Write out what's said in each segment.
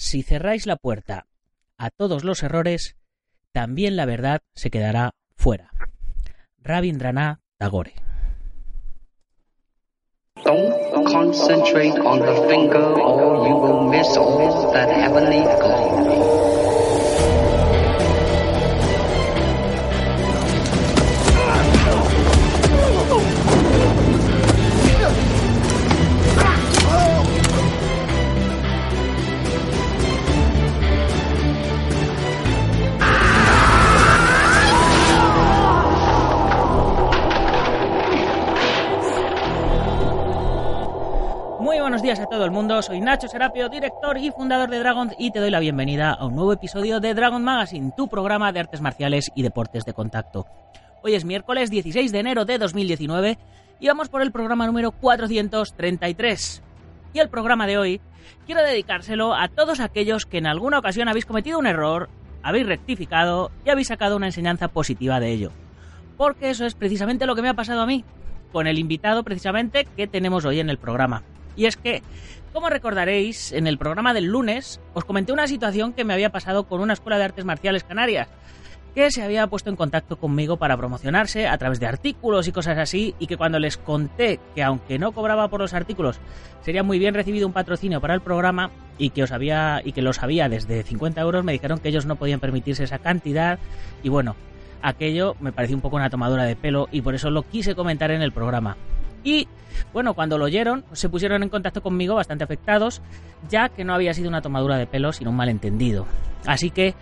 Si cerráis la puerta a todos los errores, también la verdad se quedará fuera. Rabindranath Tagore. Don't concentrate on the finger or you will miss all that heavenly glow. El mundo, soy Nacho Serapio, director y fundador de Dragon y te doy la bienvenida a un nuevo episodio de Dragon Magazine, tu programa de artes marciales y deportes de contacto. Hoy es miércoles 16 de enero de 2019 y vamos por el programa número 433. Y el programa de hoy quiero dedicárselo a todos aquellos que en alguna ocasión habéis cometido un error, habéis rectificado y habéis sacado una enseñanza positiva de ello. Porque eso es precisamente lo que me ha pasado a mí, con el invitado precisamente que tenemos hoy en el programa. Y es que, como recordaréis, en el programa del lunes os comenté una situación que me había pasado con una escuela de artes marciales canarias, que se había puesto en contacto conmigo para promocionarse a través de artículos y cosas así, y que cuando les conté que aunque no cobraba por los artículos, sería muy bien recibido un patrocinio para el programa y que os había y que lo sabía desde 50 euros, me dijeron que ellos no podían permitirse esa cantidad y bueno, aquello me pareció un poco una tomadura de pelo y por eso lo quise comentar en el programa. Y bueno, cuando lo oyeron, se pusieron en contacto conmigo bastante afectados, ya que no había sido una tomadura de pelo, sino un malentendido. Así que,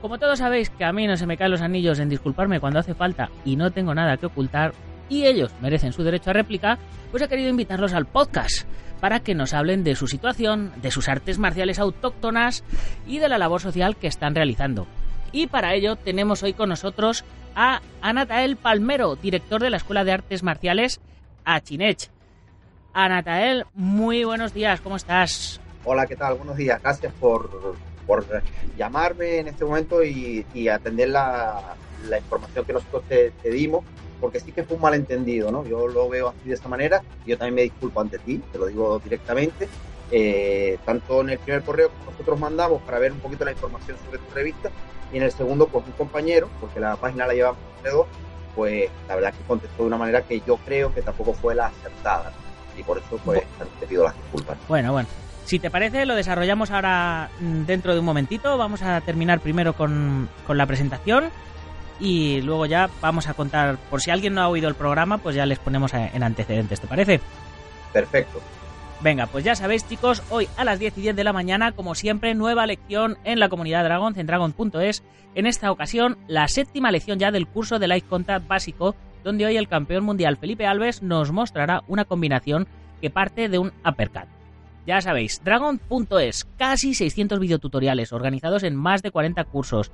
como todos sabéis que a mí no se me caen los anillos en disculparme cuando hace falta y no tengo nada que ocultar, y ellos merecen su derecho a réplica, pues he querido invitarlos al podcast para que nos hablen de su situación, de sus artes marciales autóctonas y de la labor social que están realizando. Y para ello tenemos hoy con nosotros a Anatael Palmero, director de la Escuela de Artes Marciales a Chinech. Anatael, muy buenos días, ¿cómo estás? Hola, ¿qué tal? Buenos días. Gracias por, por llamarme en este momento y, atender la, la, información que nosotros te, dimos, porque sí que fue un malentendido, ¿no? Yo lo veo así de esta manera yo también me disculpo ante ti, te lo digo directamente. Eh, tanto en el primer correo que nosotros mandamos para ver un poquito la información sobre tu revista y en el segundo, pues un compañero, porque la página la llevamos dos, pues la verdad que contestó de una manera que yo creo que tampoco fue la acertada. Y por eso pues te pido las disculpas. Bueno, bueno. Si te parece, lo desarrollamos ahora dentro de un momentito. Vamos a terminar primero con, con la presentación y luego ya vamos a contar, por si alguien no ha oído el programa, pues ya les ponemos en antecedentes, ¿te parece? Perfecto. Venga, pues ya sabéis chicos, hoy a las 10 y 10 de la mañana, como siempre, nueva lección en la comunidad Dragon, cendragon.es. En esta ocasión, la séptima lección ya del curso de Light Contact básico, donde hoy el campeón mundial Felipe Alves nos mostrará una combinación que parte de un uppercut. Ya sabéis, Dragon.es, casi 600 videotutoriales organizados en más de 40 cursos.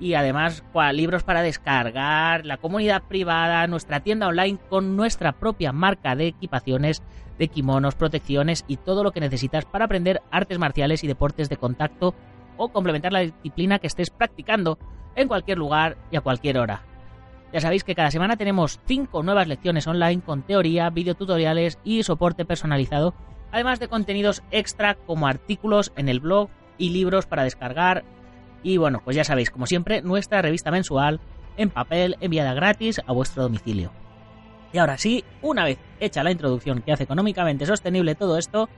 Y además, libros para descargar, la comunidad privada, nuestra tienda online con nuestra propia marca de equipaciones, de kimonos, protecciones y todo lo que necesitas para aprender artes marciales y deportes de contacto o complementar la disciplina que estés practicando en cualquier lugar y a cualquier hora. Ya sabéis que cada semana tenemos 5 nuevas lecciones online con teoría, videotutoriales y soporte personalizado, además de contenidos extra como artículos en el blog y libros para descargar. Y bueno, pues ya sabéis, como siempre, nuestra revista mensual en papel enviada gratis a vuestro domicilio. Y ahora sí, una vez hecha la introducción que hace económicamente sostenible todo esto,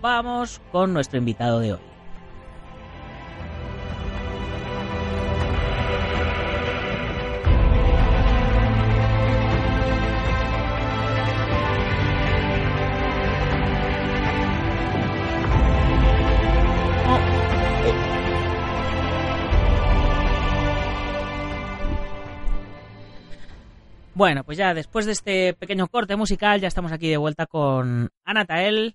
vamos con nuestro invitado de hoy. Bueno, pues ya después de este pequeño corte musical ya estamos aquí de vuelta con Anatael,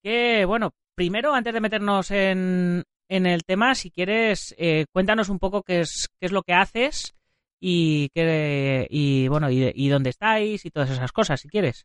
que bueno, primero, antes de meternos en, en el tema, si quieres, eh, cuéntanos un poco qué es, qué es lo que haces y, qué, y bueno, y, dónde estáis y todas esas cosas, si quieres.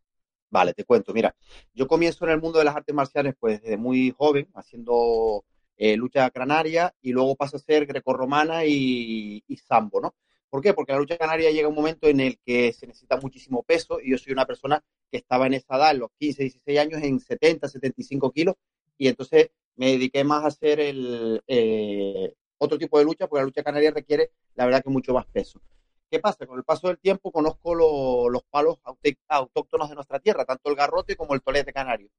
Vale, te cuento. Mira, yo comienzo en el mundo de las artes marciales pues desde muy joven, haciendo eh, lucha canaria y luego paso a ser grecorromana y, y sambo, ¿no? ¿Por qué? Porque la lucha canaria llega un momento en el que se necesita muchísimo peso y yo soy una persona que estaba en esa edad, los 15, 16 años, en 70, 75 kilos y entonces me dediqué más a hacer el eh, otro tipo de lucha porque la lucha canaria requiere, la verdad, que mucho más peso. ¿Qué pasa? Con el paso del tiempo conozco lo, los palos autóctonos de nuestra tierra, tanto el garrote como el tolete canario.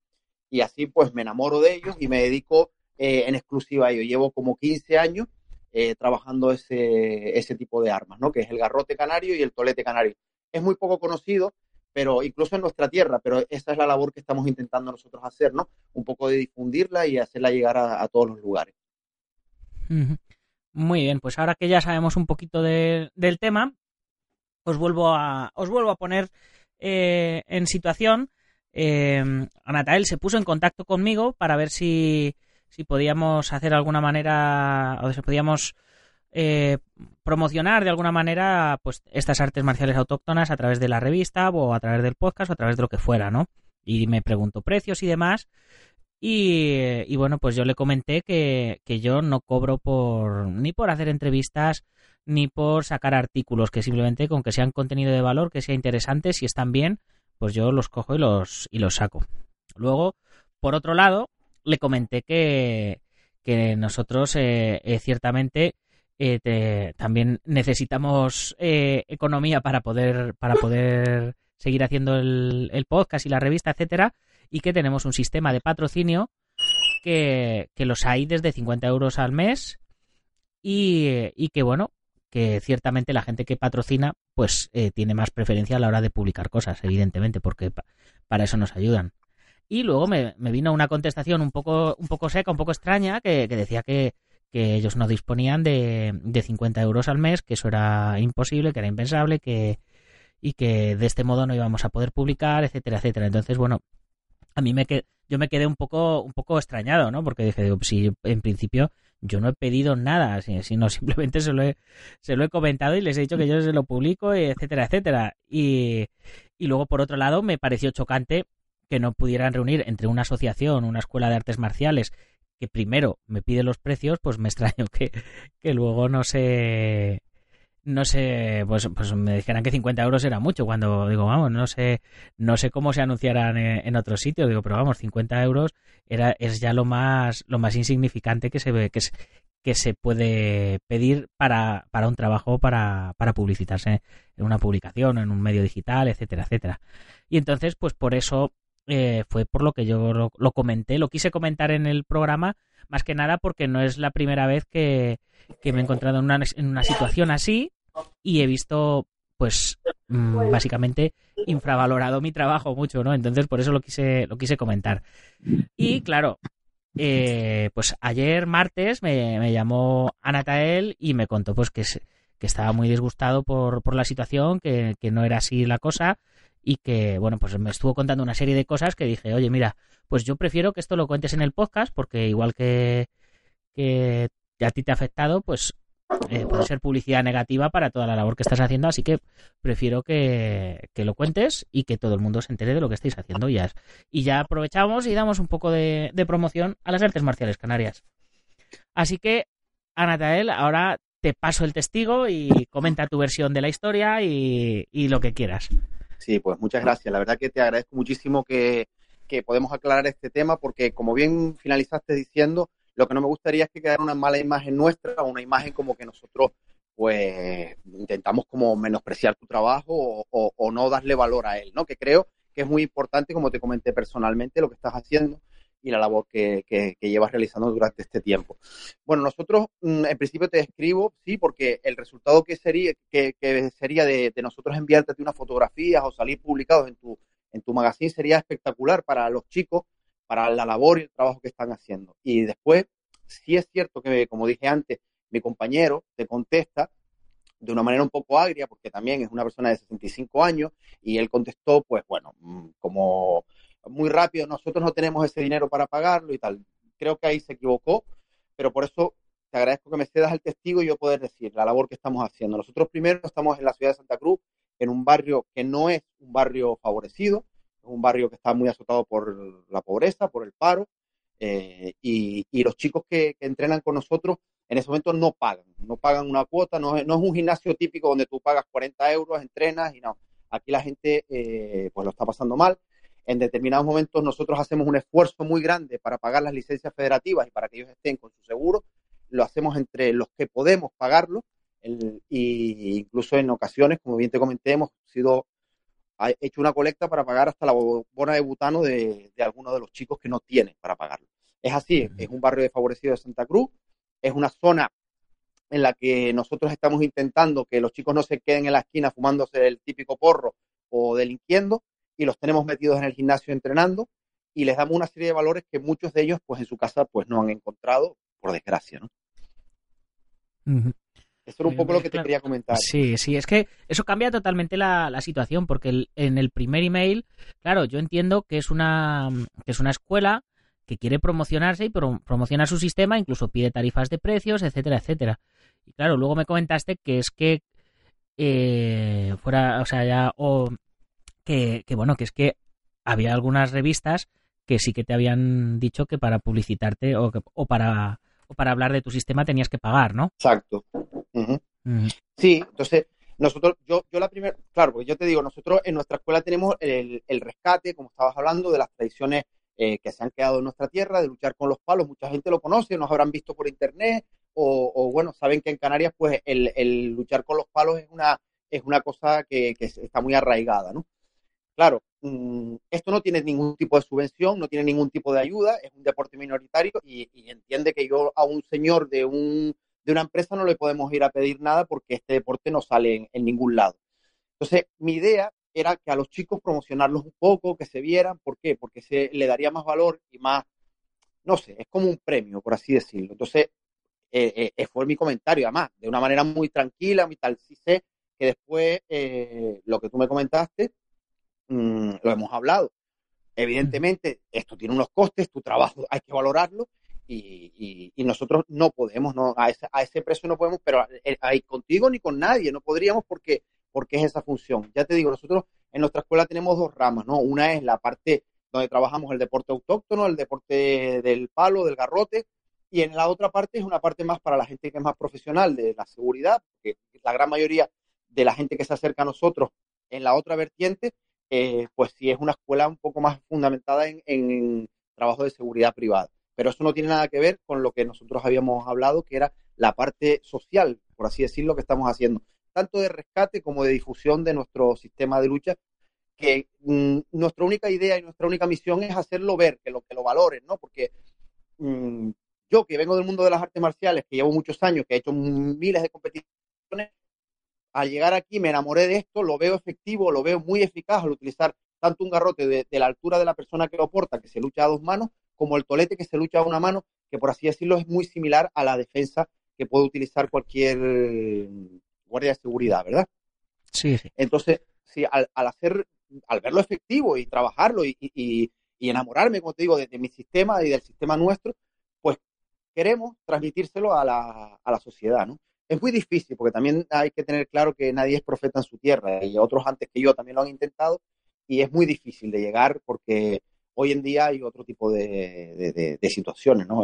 Y así pues me enamoro de ellos y me dedico eh, en exclusiva a ellos. Llevo como 15 años eh, trabajando ese, ese tipo de armas, ¿no? Que es el garrote canario y el tolete canario. Es muy poco conocido, pero incluso en nuestra tierra, pero esa es la labor que estamos intentando nosotros hacer, ¿no? Un poco de difundirla y hacerla llegar a, todos los lugares. Muy bien, pues ahora que ya sabemos un poquito de, del tema, os vuelvo a, os vuelvo a poner eh, en situación. Eh, Anatael se puso en contacto conmigo para ver si, si podíamos hacer alguna manera, o si podíamos eh, promocionar de alguna manera pues estas artes marciales autóctonas a través de la revista o a través del podcast o a través de lo que fuera, ¿no? Y me preguntó precios y demás. Y, y bueno, pues yo le comenté que, que yo no cobro por ni por hacer entrevistas ni por sacar artículos, que simplemente con que sean contenido de valor, que sea interesante, si están bien, pues yo los cojo y los, y los saco. Luego, por otro lado, le comenté que, que nosotros eh, eh, ciertamente eh, te, también necesitamos eh, economía para poder, para poder seguir haciendo el, el, podcast y la revista, etcétera, y que tenemos un sistema de patrocinio que, que los hay desde 50 euros al mes y, y que bueno, que ciertamente la gente que patrocina pues eh, tiene más preferencia a la hora de publicar cosas, evidentemente, porque pa para eso nos ayudan. Y luego me, me, vino una contestación un poco, un poco seca, un poco extraña, que, que decía que, que, ellos no disponían de, de 50 euros al mes, que eso era imposible, que era impensable, que y que de este modo no íbamos a poder publicar, etcétera, etcétera. Entonces, bueno, a mí me quedé, yo me quedé un poco, un poco extrañado, ¿no? Porque dije, digo, si en principio yo no he pedido nada, sino simplemente se lo he, se lo he comentado y les he dicho que yo se lo publico, etcétera, etcétera. Y, y luego, por otro lado, me pareció chocante que no pudieran reunir entre una asociación, una escuela de artes marciales, que primero me pide los precios, pues me extraño que, que luego no se no sé, pues, pues me dijeran que 50 euros era mucho, cuando digo, vamos, no sé, no sé cómo se anunciarán en, en otros sitios, digo, pero vamos, 50 euros era, es ya lo más, lo más insignificante que se ve, que, que se puede pedir para, para un trabajo, para, para publicitarse en una publicación, en un medio digital, etcétera, etcétera. Y entonces, pues por eso eh, fue por lo que yo lo, lo comenté, lo quise comentar en el programa, más que nada porque no es la primera vez que, que me he encontrado en una, en una situación así y he visto, pues, mmm, básicamente infravalorado mi trabajo mucho, ¿no? Entonces, por eso lo quise, lo quise comentar. Y claro, eh, pues ayer martes me, me llamó Anatael y me contó pues que, que estaba muy disgustado por, por la situación, que, que no era así la cosa y que, bueno, pues me estuvo contando una serie de cosas que dije, oye, mira, pues yo prefiero que esto lo cuentes en el podcast porque igual que, que a ti te ha afectado, pues eh, puede ser publicidad negativa para toda la labor que estás haciendo, así que prefiero que, que, lo cuentes y que todo el mundo se entere de lo que estáis haciendo. Y ya, y ya aprovechamos y damos un poco de, de promoción a las artes marciales canarias. Así que, Anatael, ahora te paso el testigo y comenta tu versión de la historia y, y lo que quieras. Sí, pues muchas gracias. La verdad que te agradezco muchísimo que, que podemos aclarar este tema porque, como bien finalizaste diciendo, lo que no me gustaría es que quedara una mala imagen nuestra una imagen como que nosotros pues intentamos como menospreciar tu trabajo o, o, o, no darle valor a él, ¿no? Que creo que es muy importante, como te comenté personalmente, lo que estás haciendo y la labor que, que, que llevas realizando durante este tiempo. Bueno, nosotros mm, en principio te escribo, sí, porque el resultado que sería, que, que sería de, de, nosotros enviarte unas fotografías o salir publicados en tu, en tu magazine sería espectacular para los chicos para la labor y el trabajo que están haciendo. Y después, sí es cierto que, como dije antes, mi compañero te contesta de una manera un poco agria, porque también es una persona de 65 años, y él contestó, pues bueno, mm, como muy rápido, nosotros no tenemos ese dinero para pagarlo y tal. creo que ahí se equivocó, pero por eso te agradezco que me cedas el testigo y yo poder decir la labor que estamos haciendo. Nosotros primero estamos en la ciudad de Santa Cruz, en un barrio que no es un barrio favorecido, es un barrio que está muy azotado por la pobreza, por el paro, eh, y, y, los chicos que, entrenan con nosotros en ese momento no pagan, no pagan una cuota, no no es un gimnasio típico donde tú pagas 40 euros, entrenas y no. Aquí la gente eh, pues lo está pasando mal. En determinados momentos nosotros hacemos un esfuerzo muy grande para pagar las licencias federativas y para que ellos estén con su seguro. Lo hacemos entre los que podemos pagarlo el, y incluso en ocasiones, como bien te comenté, hemos sido hecho una colecta para pagar hasta la bona de butano de, de algunos de los chicos que no tienen para pagarlo. Es así, es un barrio desfavorecido de Santa Cruz, es una zona en la que nosotros estamos intentando que los chicos no se queden en la esquina fumándose el típico porro o delinquiendo y los tenemos metidos en el gimnasio entrenando y les damos una serie de valores que muchos de ellos pues en su casa pues no han encontrado por desgracia, ¿no? Uh -huh. Eso era un poco lo que te quería comentar. Sí, sí, es que eso cambia totalmente la, la situación, porque el, en el primer email, claro, yo entiendo que es una, que es una escuela que quiere promocionarse y pro, promocionar su sistema, incluso pide tarifas de precios, etcétera, etcétera. Y claro, luego me comentaste que es que eh, fuera, o sea, ya, o que, que bueno, que es que había algunas revistas que sí que te habían dicho que para publicitarte o, que, o para o para hablar de tu sistema tenías que pagar, ¿no? Exacto. Uh -huh. Uh -huh. Sí, entonces nosotros, yo, yo la primera, claro, porque yo te digo, nosotros en nuestra escuela tenemos el, el rescate, como estabas hablando, de las tradiciones eh, que se han quedado en nuestra tierra, de luchar con los palos. Mucha gente lo conoce, nos habrán visto por internet, o, o bueno, saben que en Canarias, pues el, el, luchar con los palos es una, es una cosa que, que está muy arraigada, ¿no? Claro, mmm, esto no tiene ningún tipo de subvención, no tiene ningún tipo de ayuda, es un deporte minoritario y, entiende que yo a un señor de, un, de una empresa no le podemos ir a pedir nada porque este deporte no sale en, ningún lado. Entonces, mi idea era que a los chicos promocionarlos un poco, que se vieran. ¿Por qué? Porque se le daría más valor y más, no sé, es como un premio, por así decirlo. Entonces, eh, eh, fue mi comentario, además, de una manera muy tranquila, muy tal. Sí sé que después eh, lo que tú me comentaste, mmm, lo hemos hablado. Evidentemente, esto tiene unos costes, tu trabajo hay que valorarlo y, nosotros no podemos, no, a, ese, a ese precio no podemos, pero ahí contigo ni con nadie, no podríamos porque porque es esa función. Ya te digo, nosotros en nuestra escuela tenemos dos ramas, ¿no? Una es la parte donde trabajamos el deporte autóctono, el deporte del palo, del garrote, y en la otra parte es una parte más para la gente que es más profesional de la seguridad, porque la gran mayoría de la gente que se acerca a nosotros en la otra vertiente, eh, pues sí es una escuela un poco más fundamentada en, en trabajo de seguridad privada. Pero eso no tiene nada que ver con lo que nosotros habíamos hablado, que era la parte social, por así decirlo, que estamos haciendo tanto de rescate como de difusión de nuestro sistema de lucha, que mmm, nuestra única idea y nuestra única misión es hacerlo ver, que lo, que lo valoren, ¿no? Porque mmm, yo que vengo del mundo de las artes marciales, que llevo muchos años, que he hecho miles de competiciones, al llegar aquí me enamoré de esto, lo veo efectivo, lo veo muy eficaz al utilizar tanto un garrote de, de la altura de la persona que lo porta, que se lucha a dos manos, como el tolete que se lucha a una mano, que por así decirlo es muy similar a la defensa que puede utilizar cualquier guardia de seguridad, ¿verdad? Sí. sí. Entonces, sí, al, al, hacer, al verlo efectivo y trabajarlo y, y, y enamorarme, como te digo, de, de, mi sistema y del sistema nuestro, pues queremos transmitírselo a la, a la sociedad, ¿no? Es muy difícil porque también hay que tener claro que nadie es profeta en su tierra y otros antes que yo también lo han intentado y es muy difícil de llegar porque hoy en día hay otro tipo de, de, situaciones, ¿no?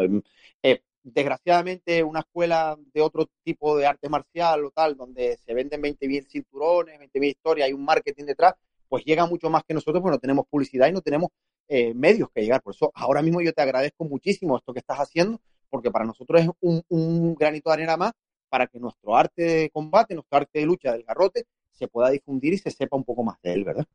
Eh, desgraciadamente una escuela de otro tipo de arte marcial o tal, donde se venden 20.000 cinturones, 20.000 historias, hay un marketing detrás, pues llega mucho más que nosotros, porque no tenemos publicidad y no tenemos eh, medios que llegar. Por eso ahora mismo yo te agradezco muchísimo esto que estás haciendo, porque para nosotros es un granito de arena más para que nuestro arte de combate, nuestro arte de lucha del garrote, se pueda difundir y se sepa un poco más de él, ¿verdad?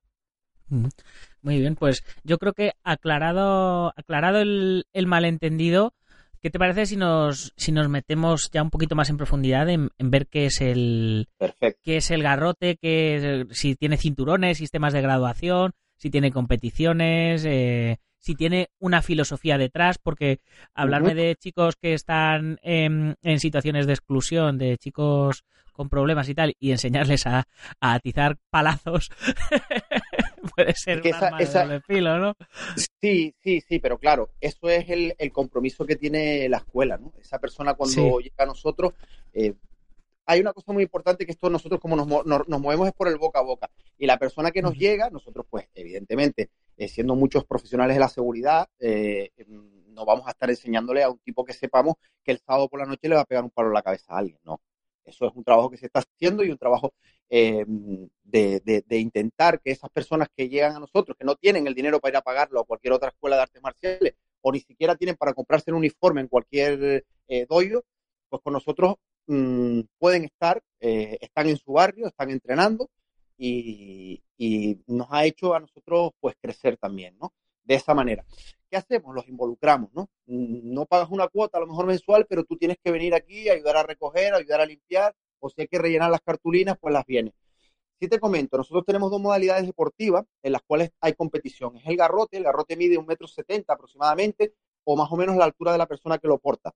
Muy bien, pues yo creo que aclarado, aclarado el, el malentendido, ¿Qué te parece si nos, si nos metemos ya un poquito más en profundidad en, en ver qué es el Perfecto. qué es el garrote, qué es, si tiene cinturones, sistemas de graduación, si tiene competiciones, eh, si tiene una filosofía detrás, porque hablarme uh -huh. de chicos que están en, en, situaciones de exclusión, de chicos con problemas y tal, y enseñarles a, a atizar palazos, puede ser un arma de esa- doble filo, ¿no? Sí, sí, sí, pero claro, eso es el, el compromiso que tiene la escuela, ¿no? Esa persona cuando Sí. llega a nosotros, eh, hay una cosa muy importante que esto nosotros como nos, nos, nos movemos es por el boca a boca. Y la persona que nos llega, nosotros pues evidentemente, eh, siendo muchos profesionales de la seguridad, eh, no vamos a estar enseñándole a un tipo que sepamos que el sábado por la noche le va a pegar un palo en la cabeza a alguien, no. Eso es un trabajo que se está haciendo y un trabajo eh, de, de- intentar que esas personas que llegan a nosotros, que no tienen el dinero para ir a pagarlo a cualquier otra escuela de artes marciales, o ni siquiera tienen para comprarse un uniforme en cualquier dojo, pues con nosotros mm, pueden estar, están en su barrio, están entrenando y, nos ha hecho a nosotros pues crecer también, ¿no? De esa manera. ¿Qué hacemos? Los involucramos, ¿no? No pagas una cuota a lo mejor mensual, pero tú tienes que venir aquí, ayudar a recoger, ayudar a limpiar, o si hay que rellenar las cartulinas, pues las vienes. Si te comento, nosotros tenemos dos modalidades deportivas en las cuales hay competición. Es el garrote, el garrote mide un metro setenta aproximadamente, o más o menos la altura de la persona que lo porta.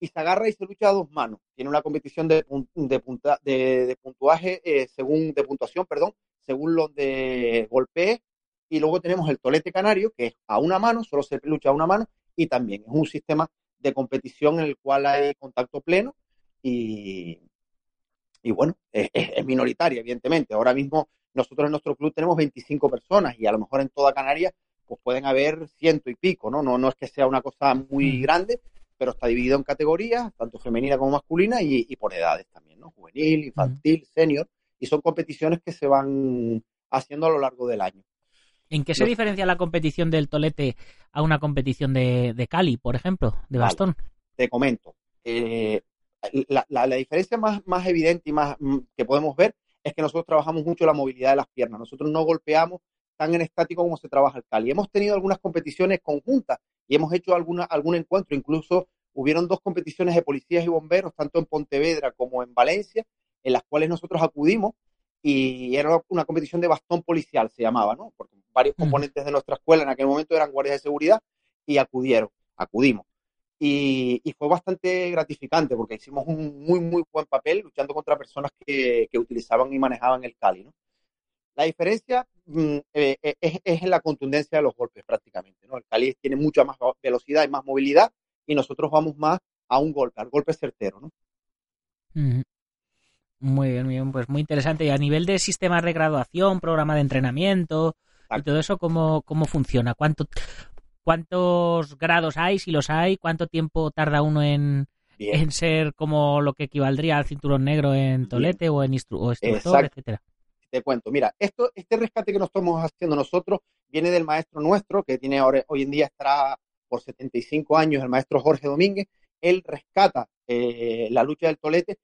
Y se agarra y se lucha a dos manos. Tiene una competición de, de, punta- de- de puntuaje, eh, según, de puntuación, perdón, según donde golpee. Y luego tenemos el tolete canario, que es a una mano, solo se lucha a una mano, y también es un sistema de competición en el cual hay contacto pleno y, y bueno, es, es- minoritaria, evidentemente. Ahora mismo nosotros en nuestro club tenemos 25 personas y a lo mejor en toda Canarias pues pueden haber ciento y pico, ¿no? No, no es que sea una cosa muy grande, pero está dividido en categorías, tanto femenina como masculina y, y por edades también, ¿no? Juvenil, infantil, senior, y son competiciones que se van haciendo a lo largo del año. ¿En qué se Los- diferencia la competición del tolete a una competición de, de Cali, por ejemplo, de Vale. bastón? te comento. eh, la, la- la diferencia más, más evidente y más mm, que podemos ver es que nosotros trabajamos mucho la movilidad de las piernas. Nosotros no golpeamos tan en estático como se trabaja el Cali. Hemos tenido algunas competiciones conjuntas y hemos hecho alguna, algún encuentro. Incluso hubieron dos competiciones de policías y bomberos, tanto en Pontevedra como en Valencia, en las cuales nosotros acudimos y era una competición de bastón policial, se llamaba, ¿no? Porque varios Ujú. componentes de nuestra escuela en aquel momento eran guardias de seguridad y acudieron, acudimos. Y, y fue bastante gratificante porque hicimos un muy, muy buen papel luchando contra personas que, que utilizaban y manejaban el Cali, ¿no? La diferencia mm, eh, eh, es, es en la contundencia de los golpes prácticamente, ¿no? El Cali tiene mucha más velocidad y más movilidad y nosotros vamos más a un golpe, al golpe certero, ¿no? Muy bien, muy bien, pues muy interesante. Y a nivel de sistemas de graduación, programa de entrenamiento y todo eso, ¿cómo, cómo funciona? ¿Cuánto, ¿Cuántos grados hay, si los hay? ¿Cuánto tiempo tarda uno en, en ser como lo que equivaldría al cinturón negro en tolete o en instru- o instructor, Exacto. etcétera? Te cuento, mira, esto, este rescate que nos estamos haciendo nosotros viene del maestro nuestro, que tiene ahora, hoy en día estará por 75 años, el maestro Jorge Domínguez. Él rescata eh, la lucha del tolete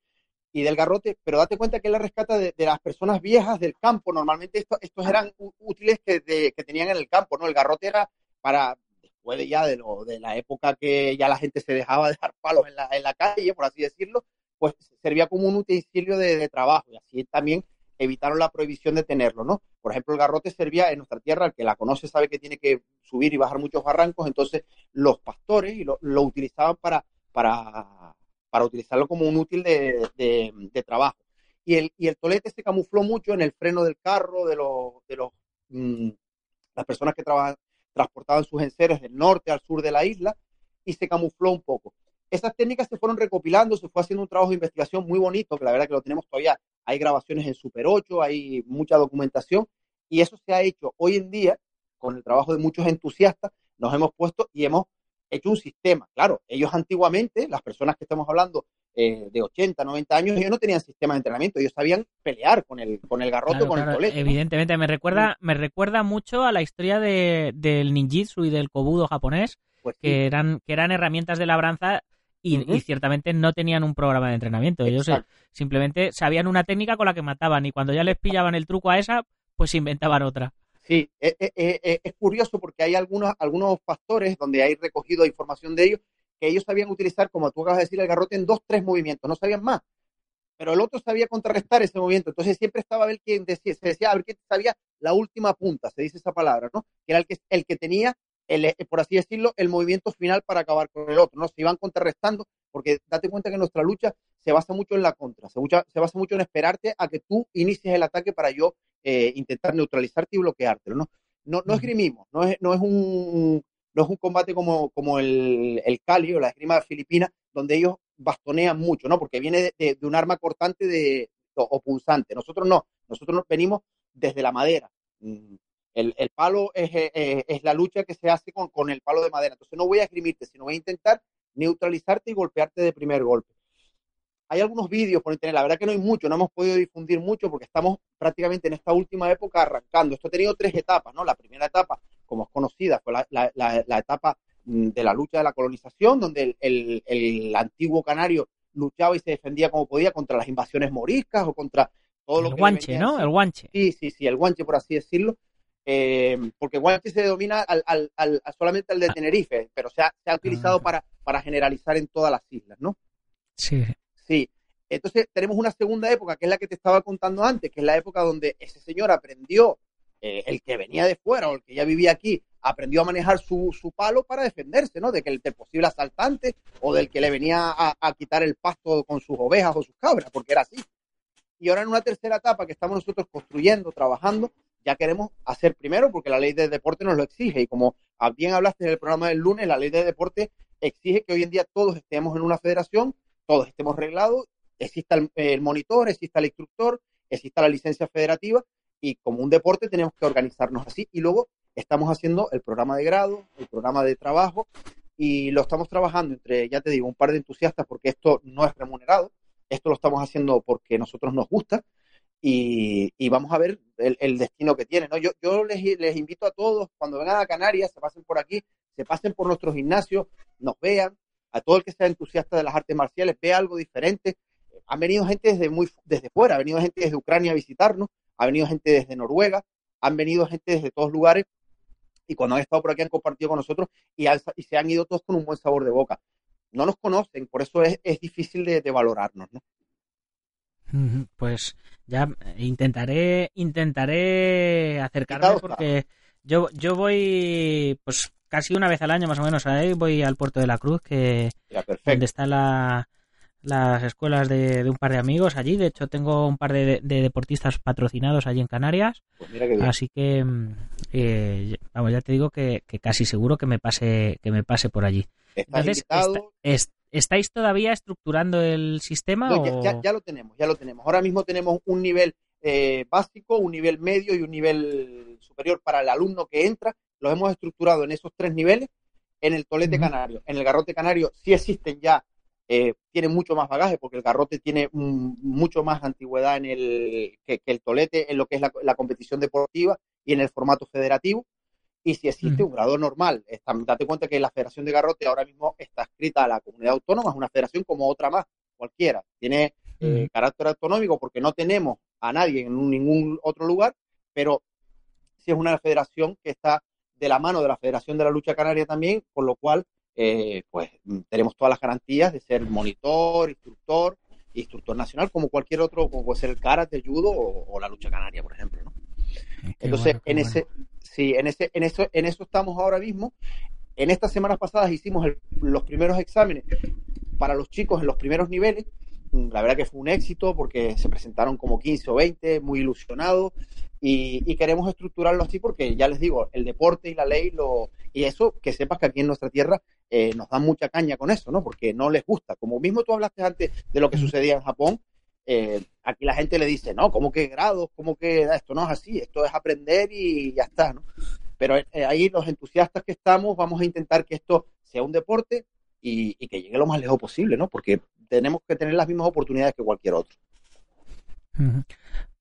y del garrote, pero date cuenta que él la rescata de, de las personas viejas del campo. Normalmente esto- estos eran útiles que, de- que tenían en el campo, ¿no? El garrote era para, después de ya de, lo, de la época que ya la gente se dejaba de dar palos en la, en la calle, por así decirlo, pues servía como un utensilio de, de trabajo y así también evitaron la prohibición de tenerlo, ¿no? Por ejemplo, el garrote servía en nuestra tierra, el que la conoce sabe que tiene que subir y bajar muchos barrancos, entonces los pastores y lo, lo utilizaban para, para, para utilizarlo como un útil de, de, trabajo. Y el, y el tolete se camufló mucho en el freno del carro, de los, de los mm, las personas que trabajan, transportaban sus enseres del norte al sur de la isla, y se camufló un poco. Esas técnicas se fueron recopilando, se fue haciendo un trabajo de investigación muy bonito, que la verdad que lo tenemos todavía. Hay grabaciones en Super 8, hay mucha documentación, y eso se ha hecho hoy en día, con el trabajo de muchos entusiastas, nos hemos puesto y hemos hecho un sistema. Claro, ellos antiguamente, las personas que estamos hablando eh, de 80, 90 años, ellos no tenían sistema de entrenamiento, ellos sabían pelear con el, con el garrote, Claro, con claro, el tolete. ¿no? Evidentemente, me recuerda, me recuerda mucho a la historia de, del ninjitsu y del kobudo japonés, Pues sí, que eran, que eran herramientas de labranza y, ciertamente no tenían un programa de entrenamiento. Ellos eh, exacto. simplemente sabían una técnica con la que mataban y cuando ya les pillaban el truco a esa, pues inventaban otra. Sí, es, es- es- es curioso porque hay algunos, algunos pastores donde hay recogido información de ellos que ellos sabían utilizar, como tú acabas de decir, el garrote en dos, tres movimientos, no sabían más. Pero el otro sabía contrarrestar ese movimiento. Entonces siempre estaba a ver quién decía, se decía a ver quién sabía la última punta, se dice esa palabra, ¿no? Que era el que, el que tenía, el, eh, por así decirlo, el movimiento final para acabar con el otro, ¿no? Se iban contrarrestando, porque date cuenta que nuestra lucha se basa mucho en la contra, se, mucha- se basa mucho en esperarte a que tú inicies el ataque para yo eh, intentar neutralizarte y bloqueártelo, ¿no? No, no esgrimimos, no es, no es un no es un combate como, como el, el Cali o la esgrima filipina, donde ellos bastonean mucho, ¿no? Porque viene de, de un arma cortante de, o, o, punzante. Nosotros no, nosotros nos venimos desde la madera. El, el palo es, es, es, la lucha que se hace con, con el palo de madera. Entonces no voy a esgrimirte, sino voy a intentar neutralizarte y golpearte de primer golpe. Hay algunos vídeos por internet, la verdad que no hay mucho, no hemos podido difundir mucho porque estamos prácticamente en esta última época arrancando. Esto ha tenido tres etapas, ¿no? La primera etapa, como es conocida, fue la, la, la, la etapa mm, de la lucha de la colonización, donde el, el, el, antiguo canario luchaba y se defendía como podía contra las invasiones moriscas o contra todo el lo que guanche, ¿no? El guanche. Sí, sí, sí, el guanche, por así decirlo. Eh, porque guanche se domina al, al, al, solamente al de Tenerife, pero se ha, se ha utilizado ah. para, para generalizar en todas las islas, ¿no? Sí. Sí. Entonces tenemos una segunda época, que es la que te estaba contando antes, que es la época donde ese señor aprendió, eh, el que venía de fuera o el que ya vivía aquí, aprendió a manejar su, su palo para defenderse, ¿no? De que el del posible asaltante o del que le venía a, a, quitar el pasto con sus ovejas o sus cabras, porque era así. Y ahora en una tercera etapa que estamos nosotros construyendo, trabajando, ya queremos hacer primero, porque la ley de deporte nos lo exige. Y como bien hablaste en el programa del lunes, la ley de deporte exige que hoy en día todos estemos en una federación, todos estemos reglados, exista el, monitor, exista el instructor, exista la licencia federativa y como un deporte tenemos que organizarnos así. Y luego estamos haciendo el programa de grado, el programa de trabajo y lo estamos trabajando entre, ya te digo, un par de entusiastas porque esto no es remunerado, esto lo estamos haciendo porque a nosotros nos gusta y, vamos a ver el, el, destino que tiene. ¿no? Yo, yo les, les, invito a todos, cuando vengan a Canarias, se pasen por aquí, se pasen por nuestros gimnasios, nos vean, a todo el que sea entusiasta de las artes marciales, vea algo diferente. Han venido gente desde, muy, desde fuera, ha venido gente desde Ucrania a visitarnos, ha venido gente desde Noruega, han venido gente desde todos lugares y cuando han estado por aquí han compartido con nosotros y, han, y se han ido todos con un buen sabor de boca. No nos conocen, por eso es, es difícil de, de valorarnos, ¿no? Pues ya intentaré intentaré acercarme porque yo yo voy pues casi una vez al año más o menos ahí voy al puerto de la Cruz que donde está la las escuelas de, de, un par de amigos allí. De hecho, tengo un par de, de deportistas patrocinados allí en Canarias. Pues que Así que, eh, vamos, ya te digo que, que, casi seguro que me pase que me pase por allí. Entonces, ¿estáis todavía estructurando el sistema? No, o... ya, ya, ya, lo tenemos, ya lo tenemos. Ahora mismo tenemos un nivel eh, básico, un nivel medio y un nivel superior para el alumno que entra. Los hemos estructurado en esos tres niveles. En el tolete uh -huh. canario, en el garrote canario sí existen ya eh, tiene mucho más bagaje porque el garrote tiene mm, mucho más antigüedad en el, que, que, el tolete en lo que es la, la, competición deportiva y en el formato federativo. Y si existe mm. un grado normal, está, date cuenta que la Federación de Garrote ahora mismo está escrita a la comunidad autónoma, es una federación como otra más, cualquiera. Tiene mm. eh, carácter autonómico porque no tenemos a nadie en ningún otro lugar, pero sí es una federación que está de la mano de la Federación de la Lucha Canaria también, con lo cual eh, pues tenemos todas las garantías de ser monitor, instructor, instructor nacional, como cualquier otro, como puede ser el karate, el judo o, o la lucha canaria, por ejemplo, ¿no? Entonces, bueno, en bueno. Sí, en ese, en eso, en eso estamos ahora mismo. En estas semanas pasadas hicimos el, los primeros exámenes para los chicos en los primeros niveles. La verdad que fue un éxito porque se presentaron como 15 o 20, muy ilusionados. Y, y, queremos estructurarlo así porque ya les digo, el deporte y la ley lo y eso que sepas que aquí en nuestra tierra eh, nos dan mucha caña con eso, ¿no? Porque no les gusta. Como mismo tú hablaste antes de lo que sucedía en Japón, eh, aquí la gente le dice, no, ¿cómo que grados? ¿Cómo que esto no es así? Esto es aprender y ya está, ¿no? Pero eh, ahí los entusiastas que estamos vamos a intentar que esto sea un deporte y, y, que llegue lo más lejos posible, ¿no? Porque tenemos que tener las mismas oportunidades que cualquier otro.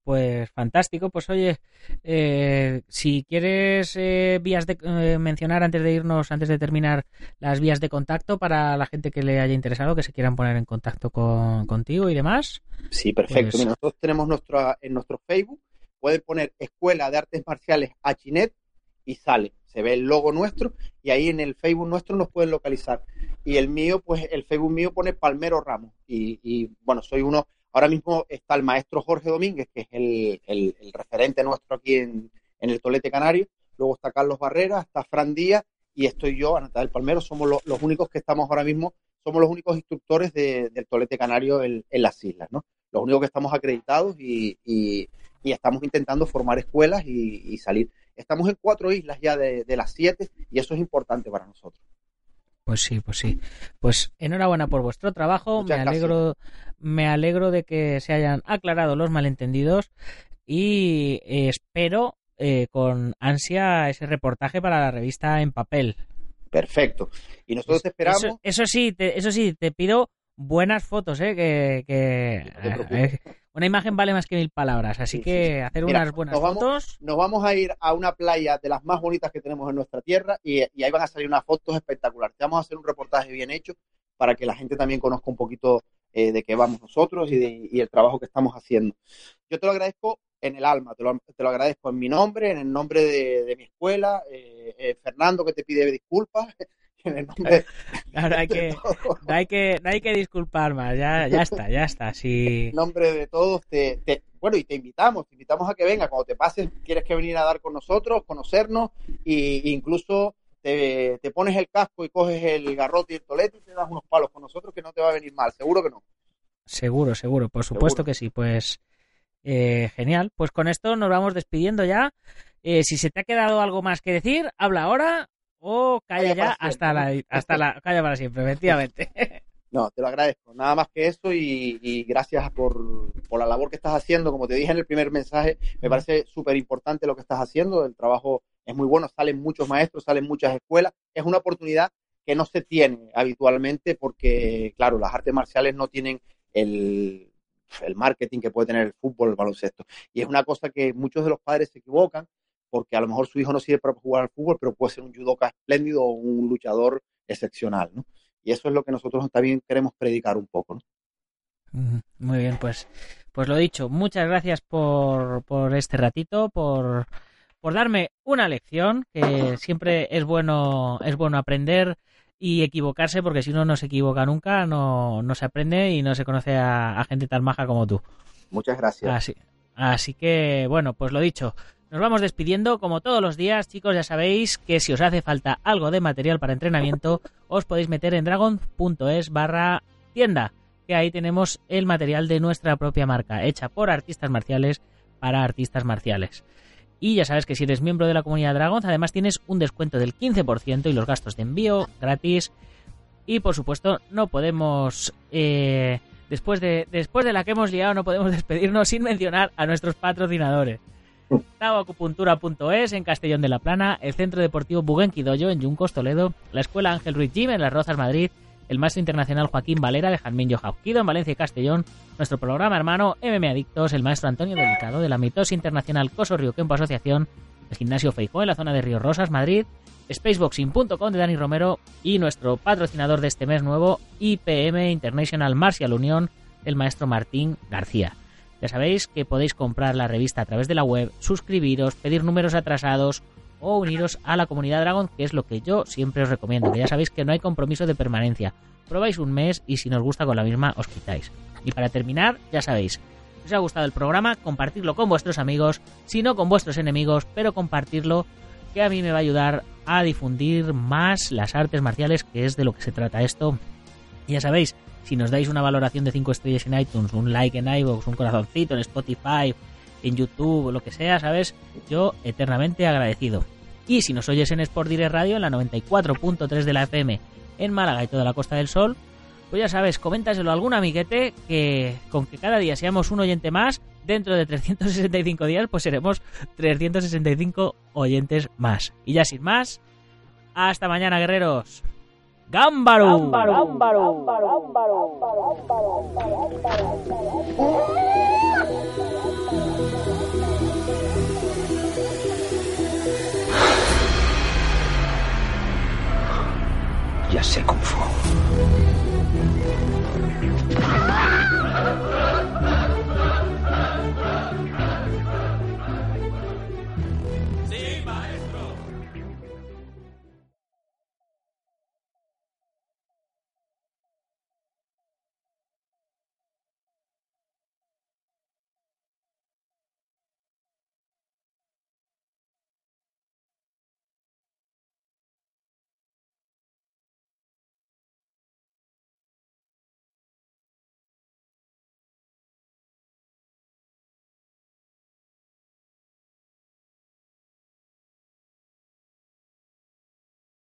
Pues fantástico. Pues oye, eh, si quieres eh, vías de eh, mencionar antes de irnos, antes de terminar, las vías de contacto para la gente que le haya interesado, que se quieran poner en contacto con, contigo y demás. Sí, perfecto. Pues... Mira, nosotros tenemos nuestro, en nuestro Facebook, pueden poner Escuela de Artes Marciales Achinet y sale. Se ve el logo nuestro y ahí en el Facebook nuestro nos pueden localizar. Y el mío, pues el Facebook mío pone Palmero Ramos. Y, y bueno, soy uno Ahora mismo está el maestro Jorge Domínguez, que es el, referente nuestro aquí en, el Tolete Canario. Luego está Carlos Barrera, está Fran Díaz y estoy yo, Anata del Palmero. Somos lo, los únicos que estamos ahora mismo, somos los únicos instructores de, del Tolete Canario en, las islas, ¿no? Los únicos que estamos acreditados y estamos intentando formar escuelas y, salir. Estamos en cuatro islas ya de, las siete y eso es importante para nosotros. Pues sí, pues sí. Pues enhorabuena por vuestro trabajo. me alegro, me alegro de que se hayan aclarado los malentendidos y eh, espero eh, con ansia ese reportaje para la revista en papel. Perfecto. Y nosotros esperamos. Eso, sí, te, eso sí, te pido buenas fotos, ¿eh? Que, eh, una imagen vale más que mil palabras, así que hacer unas buenas fotos. Nos vamos a ir a una playa de las más bonitas que tenemos en nuestra tierra y, ahí van a salir unas fotos espectaculares. Te vamos a hacer un reportaje bien hecho para que la gente también conozca un poquito eh, de qué vamos nosotros y, el trabajo que estamos haciendo. Yo te lo agradezco en el alma, te lo, te lo agradezco en mi nombre, en el nombre de, mi escuela, eh, eh, Fernando que te pide disculpas, en el nombre Ahora hay que, no hay que, no hay que disculpar más, ya, ya está, ya está. Sí. En nombre de todos, te, bueno, y te invitamos, te invitamos a que venga, cuando te pases, quieres que venir a dar con nosotros, conocernos, e incluso te, pones el casco y coges el garrote y el tolete y te das unos palos con nosotros que no te va a venir mal, seguro que no. Seguro, seguro, por supuesto que sí, pues eh, genial. Pues con esto nos vamos despidiendo ya. Eh, si se te ha quedado algo más que decir, habla ahora o calla, ya hasta la, hasta la calla para siempre, efectivamente. No, te lo agradezco. Nada más que eso y, gracias por, la labor que estás haciendo. Como te dije en el primer mensaje, me parece súper importante lo que estás haciendo. El trabajo es muy bueno, salen muchos maestros, salen muchas escuelas. Es una oportunidad que no se tiene habitualmente porque, claro, las artes marciales no tienen el, el marketing que puede tener el fútbol, el baloncesto. Y es una cosa que muchos de los padres se equivocan porque a lo mejor su hijo no sirve para jugar al fútbol, pero puede ser un judoka espléndido o un luchador excepcional, ¿no? Y eso es lo que nosotros también queremos predicar un poco, ¿no? Muy bien, pues, pues lo dicho, muchas gracias por, por este ratito, por, por darme una lección, que siempre es bueno, es bueno aprender y equivocarse, porque si uno no se equivoca nunca, no, no se aprende y no se conoce a, gente tan maja como tú. Muchas gracias. Así, así que, bueno, pues lo dicho. Nos vamos despidiendo, como todos los días, chicos, ya sabéis que si os hace falta algo de material para entrenamiento, os podéis meter en dragon.es barra tienda, que ahí tenemos el material de nuestra propia marca, hecha por artistas marciales para artistas marciales. Y ya sabes que si eres miembro de la comunidad Dragon, además tienes un descuento del 15% y los gastos de envío gratis. Y por supuesto, no podemos. Eh, después, de, después de la que hemos liado, no podemos despedirnos sin mencionar a nuestros patrocinadores. Taoacupuntura.es en Castellón de la Plana, el Centro Deportivo Buguenquidoyo en Yuncos, Toledo, la Escuela Ángel Ruiz Jim en Las Rozas, Madrid, el Maestro Internacional Joaquín Valera de Jarmín Jauquido en Valencia y Castellón, nuestro programa hermano MM Adictos, el Maestro Antonio Delicado de la Mitos Internacional Coso Río Kempo Asociación, el Gimnasio Feijó en la zona de Río Rosas, Madrid, Spaceboxing.com de Dani Romero y nuestro patrocinador de este mes nuevo, IPM International Martial Unión, el Maestro Martín García. Ya sabéis que podéis comprar la revista a través de la web, suscribiros, pedir números atrasados o uniros a la comunidad Dragon, que es lo que yo siempre os recomiendo, que ya sabéis que no hay compromiso de permanencia. Probáis un mes y si nos gusta con la misma os quitáis. Y para terminar, ya sabéis, si os ha gustado el programa, compartirlo con vuestros amigos, si no con vuestros enemigos, pero compartirlo, que a mí me va a ayudar a difundir más las artes marciales, que es de lo que se trata esto. Ya sabéis, si nos dais una valoración de 5 estrellas en iTunes, un like en iVoox, un corazoncito en Spotify, en YouTube, lo que sea, ¿sabes? Yo eternamente agradecido. Y si nos oyes en Sport Direct Radio, en la 94.3 de la FM, en Málaga y toda la Costa del Sol, pues ya sabes, coméntaselo a algún amiguete que con que cada día seamos un oyente más, dentro de 365 días, pues seremos 365 oyentes más. Y ya sin más, hasta mañana, guerreros. ¡Gámbaro! Ya sé cómo fue.